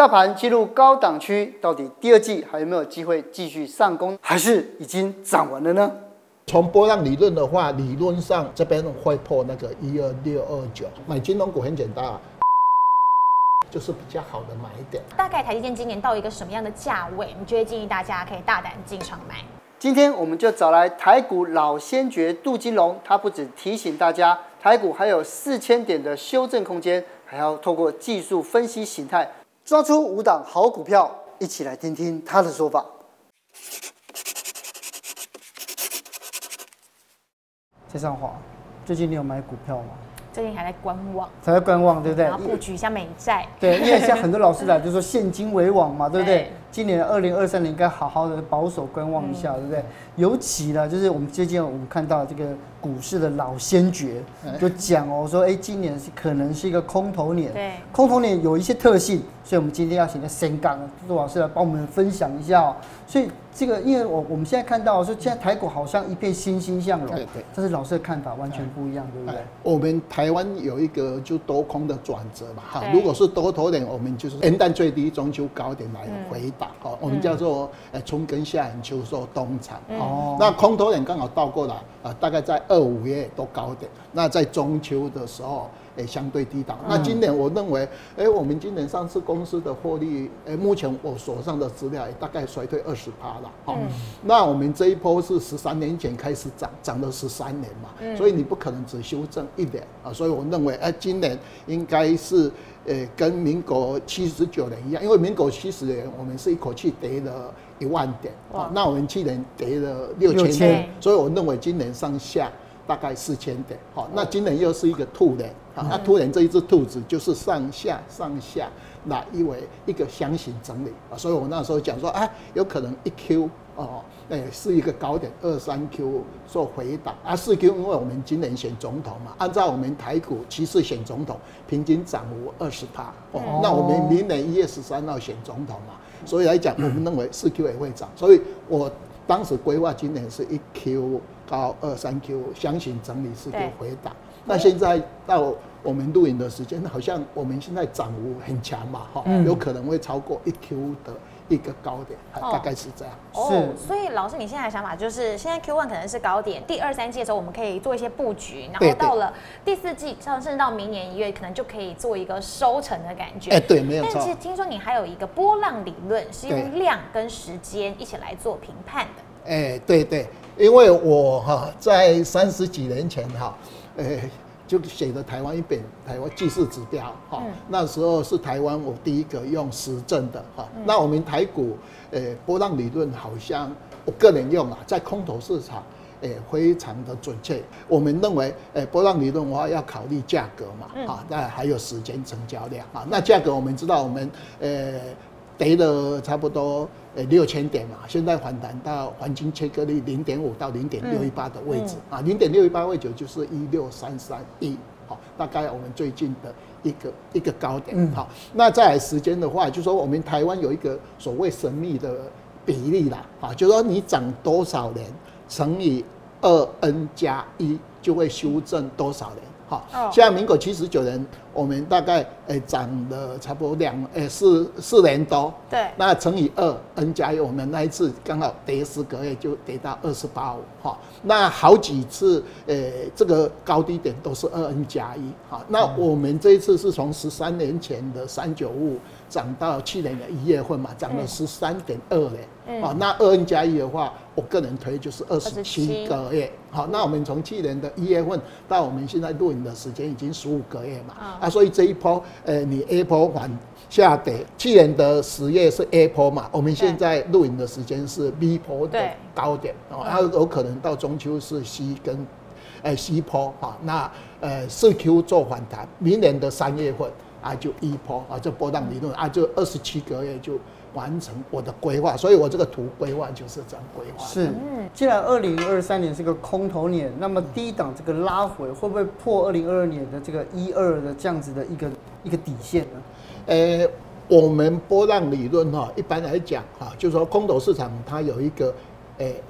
大盘进入高档区，到底第二季还有没有机会继续上攻，还是已经涨完了呢？从波浪理论的话，理论上这边会破那个一二六二九，买金融股很简单，就是比较好的买点。大概台积电今年到一个什么样的价位，你就会建议大家可以大胆进场买？今天我们就找来台股老先觉杜金龙，他不只提醒大家台股还有四千点的修正空间，还要透过技术分析形态。抓出五档好股票，一起来听听他的说法。蔡尚华，最近你有买股票吗？最近还在观望，还在观望，对不对？然后布局一下美债。对，因为像很多老师来 就说现金为王嘛，对不对？对今年二零二三年应该好好的保守观望一下，嗯、对不对？尤其呢，就是我们最近我们看到这个股市的老先觉就讲哦，说哎，今年是可能是一个空头年，对，空头年有一些特性，所以我们今天要请个深港杜老师来帮我们分享一下哦。所以这个，因为我我们现在看到说，现在台股好像一片欣欣向荣，对对，但是老师的看法完全不一样，对不对？我们台湾有一个就多空的转折嘛，哈，如果是多头点，我们就是元旦最低，中秋高点来回档，哈，我们叫做呃春耕夏耘秋收冬藏，哦，那空头点刚好倒过来，啊，大概在二五月都高点，那在中秋的时候。也，相对低档。那今年我认为，诶，我们今年上市公司的获利，诶，目前我手上的资料也大概衰退二十趴了。好，那我们这一波是十三年前开始涨，涨了十三年嘛，所以你不可能只修正一点啊。所以我认为，诶，今年应该是，诶，跟民国七十九年一样，因为民国七十年我们是一口气跌了一万点，啊，那我们去年跌了六千点，所以我认为今年上下。大概四千点，好，那今年又是一个兔年，啊，那兔年这一只兔子就是上下上下，那因为一个箱型整理啊，所以我那时候讲说，啊，有可能一 Q 哦，哎，是一个高点，二三 Q 做回档，啊，四 Q，因为我们今年选总统嘛，按照我们台股其实选总统平均涨幅二十趴，哦，那我们明年一月十三号选总统嘛，所以来讲，我们认为四 Q 也会涨，所以我当时规划今年是一 Q。高二三 Q 相信整理是个回档，那现在到我们录影的时间，好像我们现在涨幅很强嘛，哈，有可能会超过一 Q 的一个高点，大概是这样。是，所以老师你现在的想法就是，现在 Q one 可能是高点，第二三季的时候我们可以做一些布局，然后到了第四季，甚至到明年一月，可能就可以做一个收成的感觉。哎，对，没有错。但是听说你还有一个波浪理论，是用量跟时间一起来做评判的。哎，对对。因为我哈在三十几年前哈，诶就写的台湾一本台湾技术指标哈，那时候是台湾我第一个用实证的哈。那我们台股诶波浪理论好像我个人用啊，在空头市场诶非常的准确。我们认为诶波浪理论的话要考虑价格嘛啊，那还有时间成交量啊。那价格我们知道我们诶。跌了差不多呃六千点嘛，现在反弹到黄金切割率零点五到零点六一八的位置啊，零点六一八位置就是一六三三一，好，大概我们最近的一个一个高点，好，那再来时间的话，就说我们台湾有一个所谓神秘的比例啦，啊，就说你涨多少年乘以二 n 加一就会修正多少年。好，现在民国七十九年，我们大概诶涨了差不多两诶四四年多，对，那乘以二 n 加一，我们那一次刚好跌十个月就跌到二十八五，哈，那好几次诶这个高低点都是二 n 加一，哈，那我们这一次是从十三年前的三九五涨到去年的一月份嘛，涨了十三点二年。好，那二 n 加一的话，我个人推就是二十七个月。好，那我们从去年的一月份到我们现在录影的时间已经十五个月嘛。啊，所以这一波，呃，你 A 波往下跌，去年的十月是 A 波嘛，我们现在录影的时间是 B 波的高点。哦，它有可能到中秋是 C 跟，呃，C 波。哈，那呃四 Q 做反弹，明年的三月份啊就一波啊，就波浪理论啊就二十七个月就。完成我的规划，所以我这个图规划就是这样规划。是，既然二零二三年是个空头年，那么低档这个拉回会不会破二零二二年的这个一二的这样子的一个一个底线呢？呃，我们波浪理论哈，一般来讲哈，就是说空头市场它有一个，诶，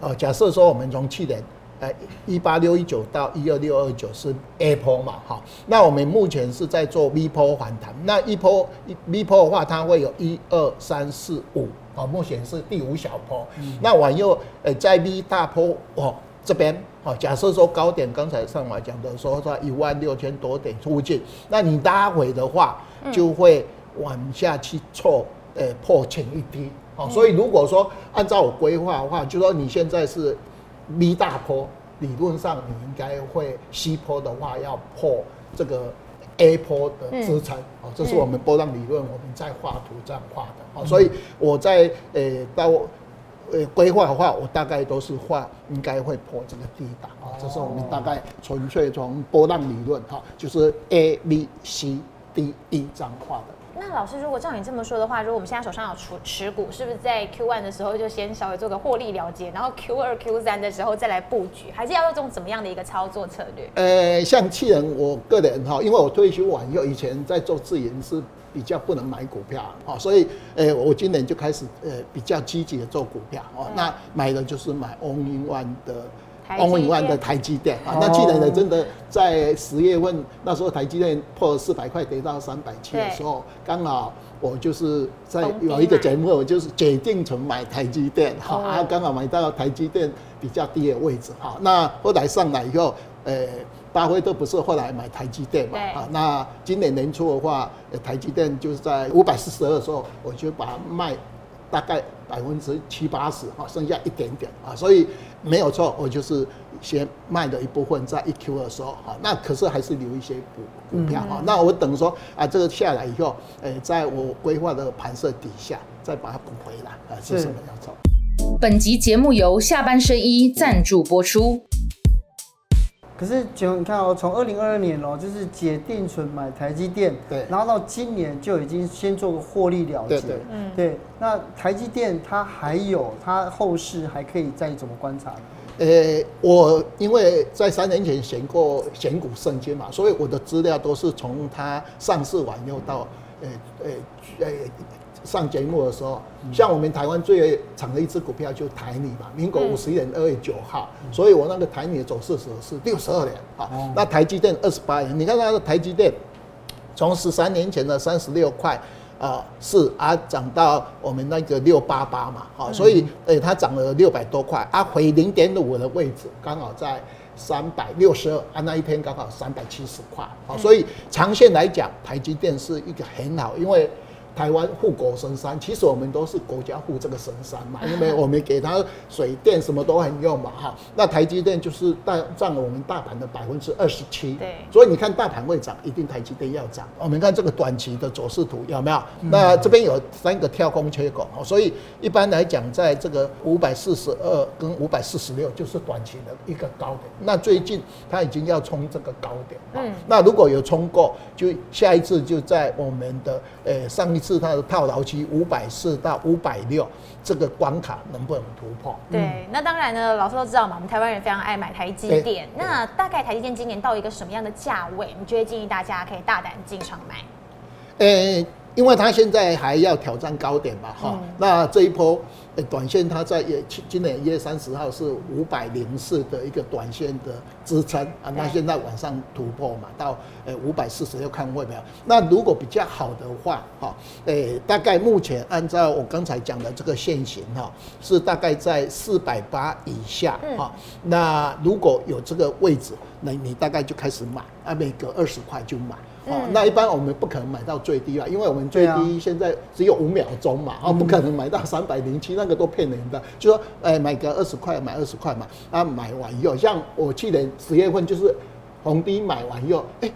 呃，假设说我们从去年呃，一八六一九到一二六二九是 A 波嘛，哈，那我们目前是在做 V 波反弹。那一波 V 波的话，它会有一二三四五，啊，目前是第五小波。嗯、那往右，呃，在 V 大波哦这边，哦，假设说高点，刚才上来讲的说在一万六千多点附近，那你拉回的话，就会往下去错，呃，破前一低。哦，嗯、所以如果说按照我规划的话，就说你现在是。V 大坡，理论上你应该会 C 坡的话要破这个 A 坡的支撑，哦，这是我们波浪理论，我们在画图这样画的，哦，所以我在呃到呃规划的话，我大概都是画应该会破这个 D 档，啊，这是我们大概纯粹从波浪理论哈，就是 A B C D E 这样画的。那老师，如果照你这么说的话，如果我们现在手上有持持股，是不是在 Q one 的时候就先稍微做个获利了结，然后 Q 二、Q 三的时候再来布局，还是要用这种怎么样的一个操作策略？呃，像去年我个人哈，因为我退休完以后，以前在做自营是比较不能买股票啊，所以呃，我今年就开始呃比较积极的做股票啊，那买的就是买 in One 的。All in One 的台积电。啊，那去年呢，真的在十月份那时候，台积电破四百块，跌到三百七的时候，刚好我就是在有一个节目，我就是决定成买台积电，好啊，刚好买到台积电比较低的位置，好，那后来上来以后，呃，巴菲特不是后来买台积电嘛，啊，那今年年初的话，台积电就是在五百四十二的时候，我就把它卖。大概百分之七八十哈，剩下一点点啊，所以没有错，我就是先卖了一部分，在一 Q 的时候哈，那可是还是留一些股股票哈，那我等说啊，这个下来以后，诶，在我规划的盘设底下，再把它补回来啊，是什么样子？本集节目由下半身衣赞助播出。可是，就你看哦，从二零二二年哦，就是解定存买台积电，对，然后到今年就已经先做个获利了结，对，对，嗯，对。那台积电它还有它后市还可以再怎么观察呢？呃，我因为在三年前选过选股圣经嘛，所以我的资料都是从它上市完又到，呃呃呃。上节目的时候，像我们台湾最长的一只股票就是台泥嘛，民国五十一年二月九号，所以我那个台泥的走势时是六十二年啊。那台积电二十八年，你看那个台积电从十三年前的三十六块啊是啊涨到我们那个六八八嘛，啊，所以诶它涨了六百多块啊，回零点五的位置刚好在三百六十二啊，那一天刚好三百七十块啊，所以长线来讲，台积电是一个很好，因为。台湾护国神山，其实我们都是国家护这个神山嘛，因为我们给它水电什么都很用嘛，哈。那台积电就是占占了我们大盘的百分之二十七，对。所以你看大盘会涨，一定台积电要涨。我们看这个短期的走势图有没有？那这边有三个跳空缺口，所以一般来讲，在这个五百四十二跟五百四十六就是短期的一个高点。那最近它已经要冲这个高点，嗯。那如果有冲过，就下一次就在我们的呃上一次。它的套牢期五百四到五百六这个关卡能不能突破？对，那当然呢，老师都知道嘛，我们台湾人非常爱买台积电。欸、那大概台积电今年到一个什么样的价位，你就会建议大家可以大胆进场买？诶、欸，因为它现在还要挑战高点吧，哈、嗯，那这一波。短线它在也今年一月三十号是五百零四的一个短线的支撑啊，那现在往上突破嘛，到呃五百四十六看会没有？那如果比较好的话，哈，诶，大概目前按照我刚才讲的这个线型哈，是大概在四百八以下哈。那如果有这个位置，那你大概就开始买啊，每隔二十块就买。哦，那一般我们不可能买到最低了，因为我们最低现在只有五秒钟嘛，哦，不可能买到三百零七，那个都骗人的。就说，哎，买个二十块，买二十块嘛，啊，买完以后，像我去年十月份就是红低买完以后，哎。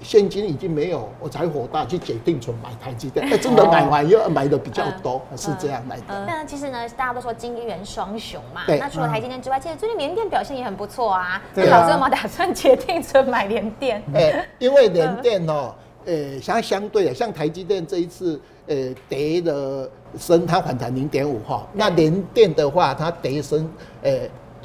现金已经没有，我才火大去解定存买台积电，哎，真的买完又买的比较多，是这样来的。那其实呢，大家都说金元双雄嘛，那除了台积电之外，其实最近联电表现也很不错啊。那老师有没有打算解定存买联电？哎，因为联电哦，呃，相相对的，像台积电这一次，呃，跌了升，它反弹零点五哈，那联电的话，它跌升，呃。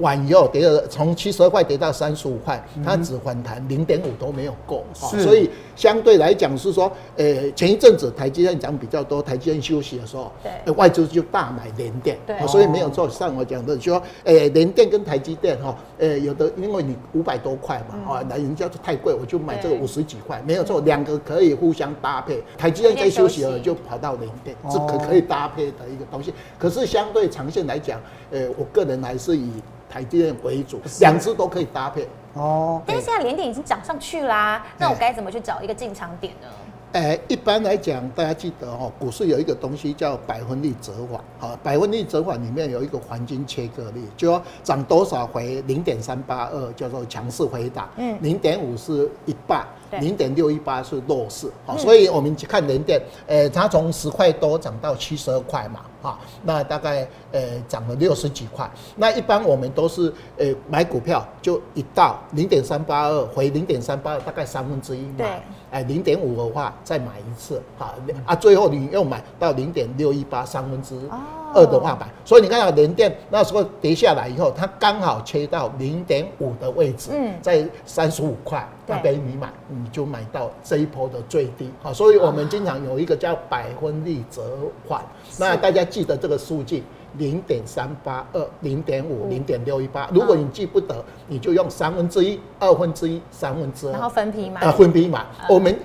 完以后跌了，从七十二块跌到三十五块，它只反弹零点五都没有够，是。所以相对来讲是说，呃，前一阵子台积电涨比较多，台积电休息的时候，对，外资就大买联电，对，所以没有做上我讲的，就说，呃，联电跟台积电哈，呃，有的因为你五百多块嘛，啊，那人家就太贵，我就买这个五十几块，没有错，两个可以互相搭配，台积电在休息了就跑到联电，这可可以搭配的一个东西，可是相对长线来讲，呃，我个人还是以。台积电为主，两只都可以搭配哦。但是现在联电已经涨上去啦，啊，那我该怎么去找一个进场点呢？欸，一般来讲，大家记得哦，股市有一个东西叫百分率折返，啊，百分率折返里面有一个黄金切割率，就说涨多少回零点三八二叫做强势回档，嗯，零点五是一半。零点六一八是弱势，好，所以我们看联电，呃，它从十块多涨到七十二块嘛，哈，那大概呃涨了六十几块。那一般我们都是呃买股票就一到零点三八二回零点三八二，大概三分之一买，哎，零点五的话再买一次，哈，啊，最后你又买到零点六一八三分之二的话版，所以你看到联电那时候跌下来以后，它刚好切到零点五的位置，嗯，在三十五块。那边你买，你就买到这一波的最低，好，所以我们经常有一个叫百分率折换，那大家记得这个数据零点三八二、零点五、零点六一八，如果你记不得，你就用三分之一、二分之一、三分之二，然后分批买，啊，分批买。我们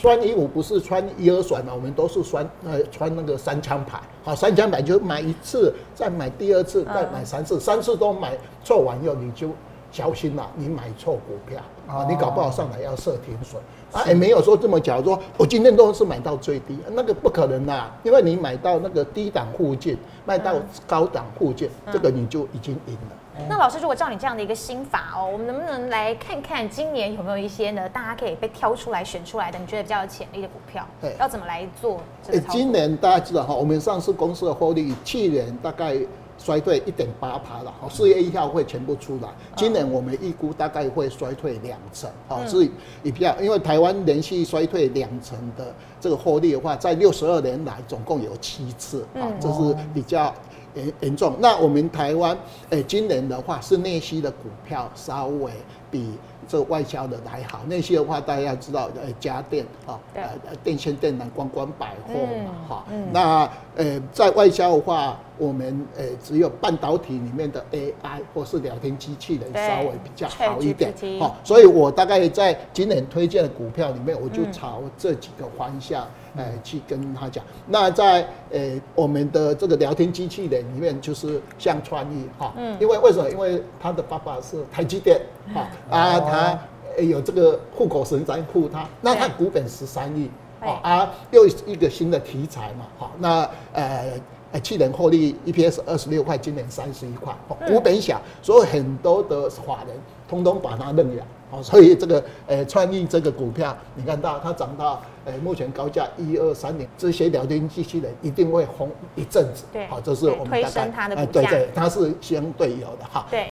穿衣服不是穿一二甩嘛，我们都是穿呃穿那个三枪牌，好，三枪牌就买一次，再买第二次，再买三次，三次都买错完以后你就。小心了，你买错股票啊！你搞不好上来要设停损啊！也没有说这么讲，说我今天都是买到最低，那个不可能啦，因为你买到那个低档附近，卖到高档附近，这个你就已经赢了。那老师，如果照你这样的一个心法哦，我们能不能来看看今年有没有一些呢？大家可以被挑出来选出来的，你觉得比较有潜力的股票？对，要怎么来做？今年大家知道哈，我们上市公司的获利，去年大概。衰退一点八趴了，好，四月一号会全部出来。今年我们预估大概会衰退两成，好，是比较，因为台湾连续衰退两成的这个获利的话，在六十二年来总共有七次，啊，这是比较严严重。那我们台湾，诶，今年的话是内需的股票稍微比。这个外销的还好，内需的话大家要知道，呃，家电啊，呃，电线电缆、观光百货嘛，哈，那呃，在外销的话，我们呃只有半导体里面的 AI 或是聊天机器人稍微比较好一点，好，所以我大概在今年推荐的股票里面，我就朝这几个方向。哎，去跟他讲。那在呃我们的这个聊天机器人里面，就是像创意哈，嗯，因为为什么？因为他的爸爸是台积电哈，啊，他有这个户口神山护他，那他股本十三亿，啊，又一个新的题材嘛，哈，那呃去年获利 EPS 二十六块，今年三十一块，股本小，所以很多的法人通通把它认养。所以这个呃，创意这个股票，你看到它涨到呃，目前高价一二三年，这些聊天机器人一定会红一阵子。对，好，这是我们大概推升它的股价。对对，它是相对有的哈。对。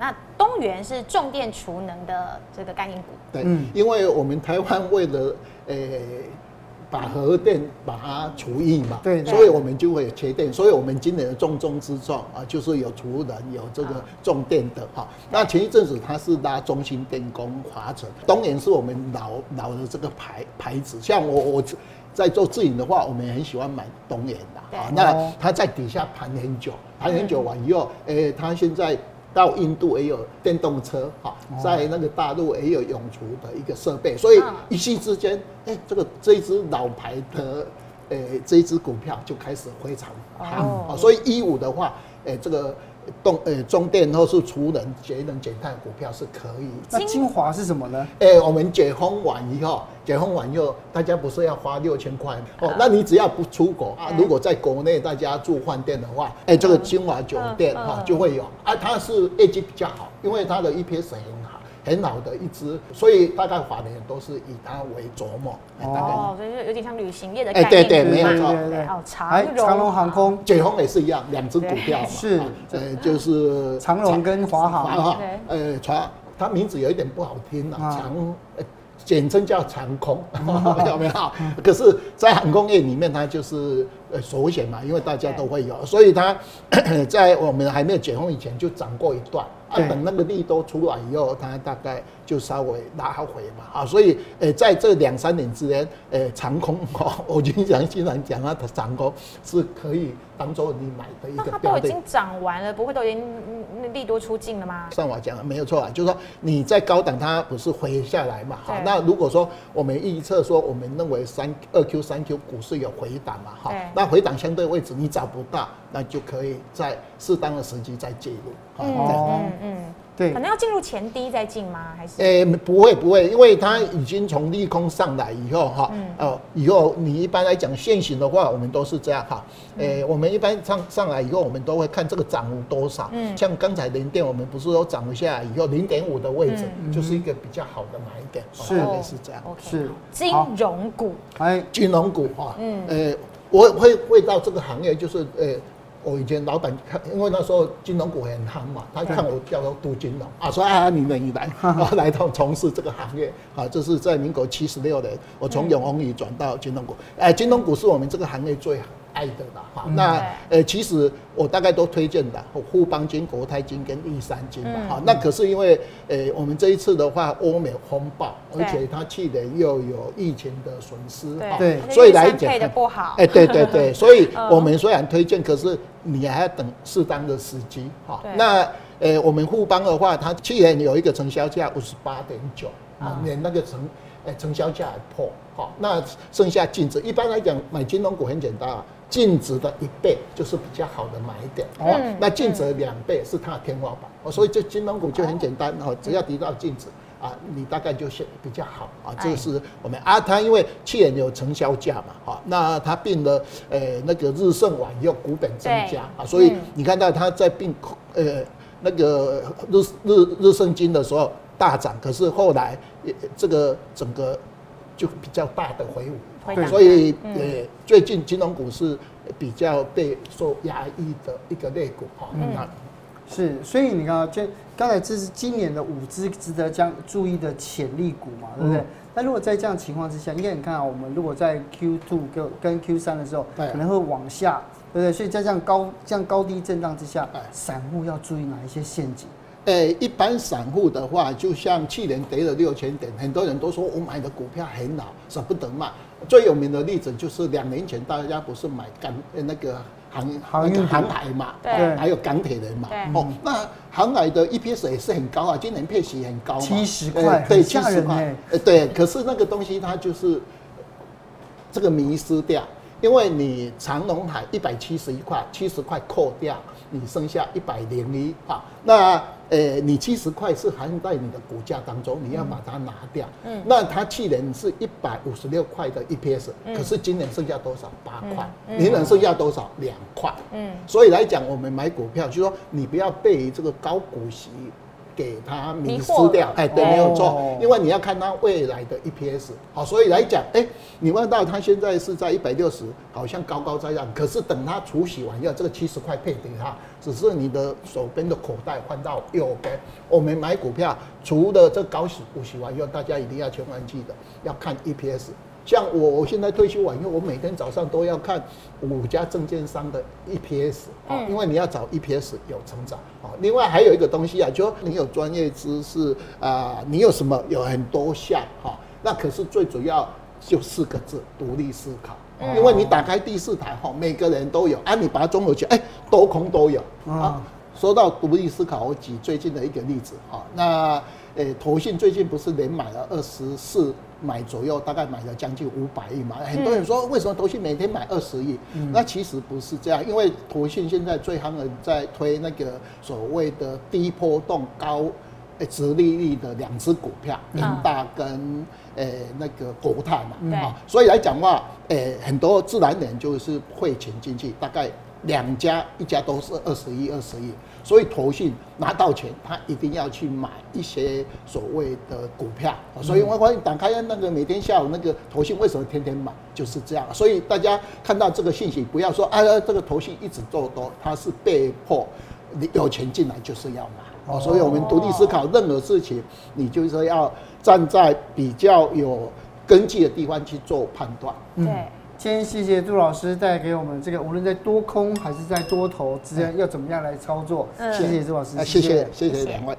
那东元是重电储能的这个概念股。对，嗯，因为我们台湾为了呃。把核电把它除役嘛，对，所以我们就会有缺电，所以我们今年的重中之重啊，就是有储能，有这个重电的哈。那前一阵子它是拉中兴电工、华晨，东元是我们老老的这个牌牌子。像我我在做自营的话，我们也很喜欢买东元的啊。那它在底下盘很久，盘很久完以后，诶，它现在。到印度也有电动车，哈，在那个大陆也有永储的一个设备，所以一夕之间，哎，这个这一支老牌的，诶，这一支股票就开始非常好，所以一五的话，诶，这个。动呃中电或是储能节能减碳股票是可以。那精华是什么呢？哎，我们解封完以后，解封完以后，大家不是要花六千块哦？那你只要不出国啊，如果在国内大家住饭店的话，哎，这个精华酒店哈就会有啊，它是业绩比较好，因为它的 EPS 很好。很老的一支，所以大概法人都是以它为琢磨。哦，所以就有点像旅行业的概念。哎，对对，没有错。对，哦，长荣，长荣航空，解封也是一样，两只股票嘛。是，呃，就是长荣跟华航。华航，呃，长，它名字有一点不好听啊，长，简称叫长空，有没有？可是，在航空业里面，它就是呃首选嘛，因为大家都会有，所以它 在我们还没有解封以前就涨过一段。啊，等那个利多出来以后，它大概就稍微拉回嘛，啊，所以，诶，在这两三年之间，诶，长空哈，我经常经常讲啊，它长空是可以当做你买的一个标的。它都已经涨完了，不会都已经利多出尽了吗？上我讲没有错啊，就是说你在高档它不是回下来嘛，好，那如果说我们预测说我们认为三二 Q 三 Q 股市有回档嘛，哈，那回档相对位置你找不到，那就可以在适当的时机再介入。哦，嗯嗯，对，可能要进入前低再进吗？还是？诶，不会不会，因为它已经从利空上来以后哈，哦，以后你一般来讲现行的话，我们都是这样哈，诶，我们一般上上来以后，我们都会看这个涨幅多少。嗯，像刚才零电，我们不是都涨了下来以后零点五的位置，就是一个比较好的买点，是。是这样，是。金融股，哎，金融股哈，嗯，诶，我会会到这个行业，就是呃。我以前老板看，因为那时候金融股很夯嘛，他看我叫做读金融啊，说啊，你们你来，然后来到从事这个行业啊，这是在民国七十六年，我从永丰宇转到金融股，哎，金融股是我们这个行业最好。爱的啦，哈，那呃，其实我大概都推荐的，富邦金、国泰金跟玉山金嘛，哈，那可是因为呃，我们这一次的话，欧美风暴，而且它去年又有疫情的损失，对，所以来讲，配的不好，哎，对对对，所以我们虽然推荐，可是你还要等适当的时机，哈，那呃，我们富邦的话，它去年有一个成交价五十八点九，啊，连那个成哎成交价还破，好，那剩下净值，一般来讲买金融股很简单啊。净值的一倍就是比较好的买点。哦，那净值两倍是它的天花板。哦，所以这金融股就很简单哦，只要提到净值啊，你大概就选比较好啊。这个是我们啊，它因为去年有成交价嘛，哈，那它并了呃那个日盛网又股本增加啊，所以你看到它在并呃那个日日日盛金的时候大涨，可是后来这个整个就比较大的回补。对，所以呃，最近金融股是比较被受压抑的一个类股哈。嗯，是，所以你看，就刚才这是今年的五只值得将注意的潜力股嘛，对不对？那如果在这样情况之下，因为你看啊，我们如果在 Q two 跟跟 Q 三的时候，可能会往下，对不对？所以在这样高这样高低震荡之下，散户要注意哪一些陷阱？诶，一般散户的话，就像去年跌了六千点，很多人都说我买的股票很老，舍不得卖。最有名的例子就是两年前大家不是买港那个航航航海嘛，对，还有钢铁人嘛，哦，那航海的 EPS 也是很高啊，今年配息很高，七十块，对，七十块，对，可是那个东西它就是这个迷失掉，因为你长隆海一百七十一块，七十块扣掉。你剩下一百零一啊，那呃、欸，你七十块是含在你的股价当中，你要把它拿掉。嗯，那它去年是一百五十六块的 EPS，可是今年剩下多少？八块。明年剩下多少？两块。嗯，所以来讲，我们买股票就是说，你不要被这个高股息。给它迷失掉，哎，对，没有错，因为你要看它未来的 EPS，好，所以来讲，哎，你问到它现在是在一百六十，好像高高在上，可是等它除洗完要这个七十块配给它，只是你的手边的口袋换到右边。我们买股票，除了这高息股息完以后，大家一定要千万记得要看 EPS。像我，我现在退休完以后，我每天早上都要看五家证券商的 EPS 啊，因为你要找 EPS 有成长啊。另外还有一个东西啊，就你有专业知识啊，你有什么有很多项哈，那可是最主要就四个字：独立思考。因为你打开第四台哈，每个人都有啊，你把它综合起来，哎，多空都有啊。说到独立思考，我举最近的一个例子哈，那。诶，投信最近不是连买了二十四买左右，大概买了将近五百亿嘛？很多人说，为什么投信每天买二十亿？嗯、那其实不是这样，因为投信现在最夯的在推那个所谓的低波动高诶殖利率的两只股票，元大跟诶那个国泰嘛，啊、嗯，所以来讲话，诶很多自然人就是汇钱进去，大概两家一家都是二十亿二十亿。所以投信拿到钱，他一定要去买一些所谓的股票。所以我我打开那个每天下午那个投信为什么天天买，就是这样。所以大家看到这个信息，不要说啊，这个投信一直做多，他是被迫你有钱进来就是要买。哦，所以我们独立思考，任何事情你就是说要站在比较有根据的地方去做判断。对。今天谢谢杜老师带给我们这个，无论在多空还是在多头之间要怎么样来操作。谢谢杜老师，谢谢谢谢两位。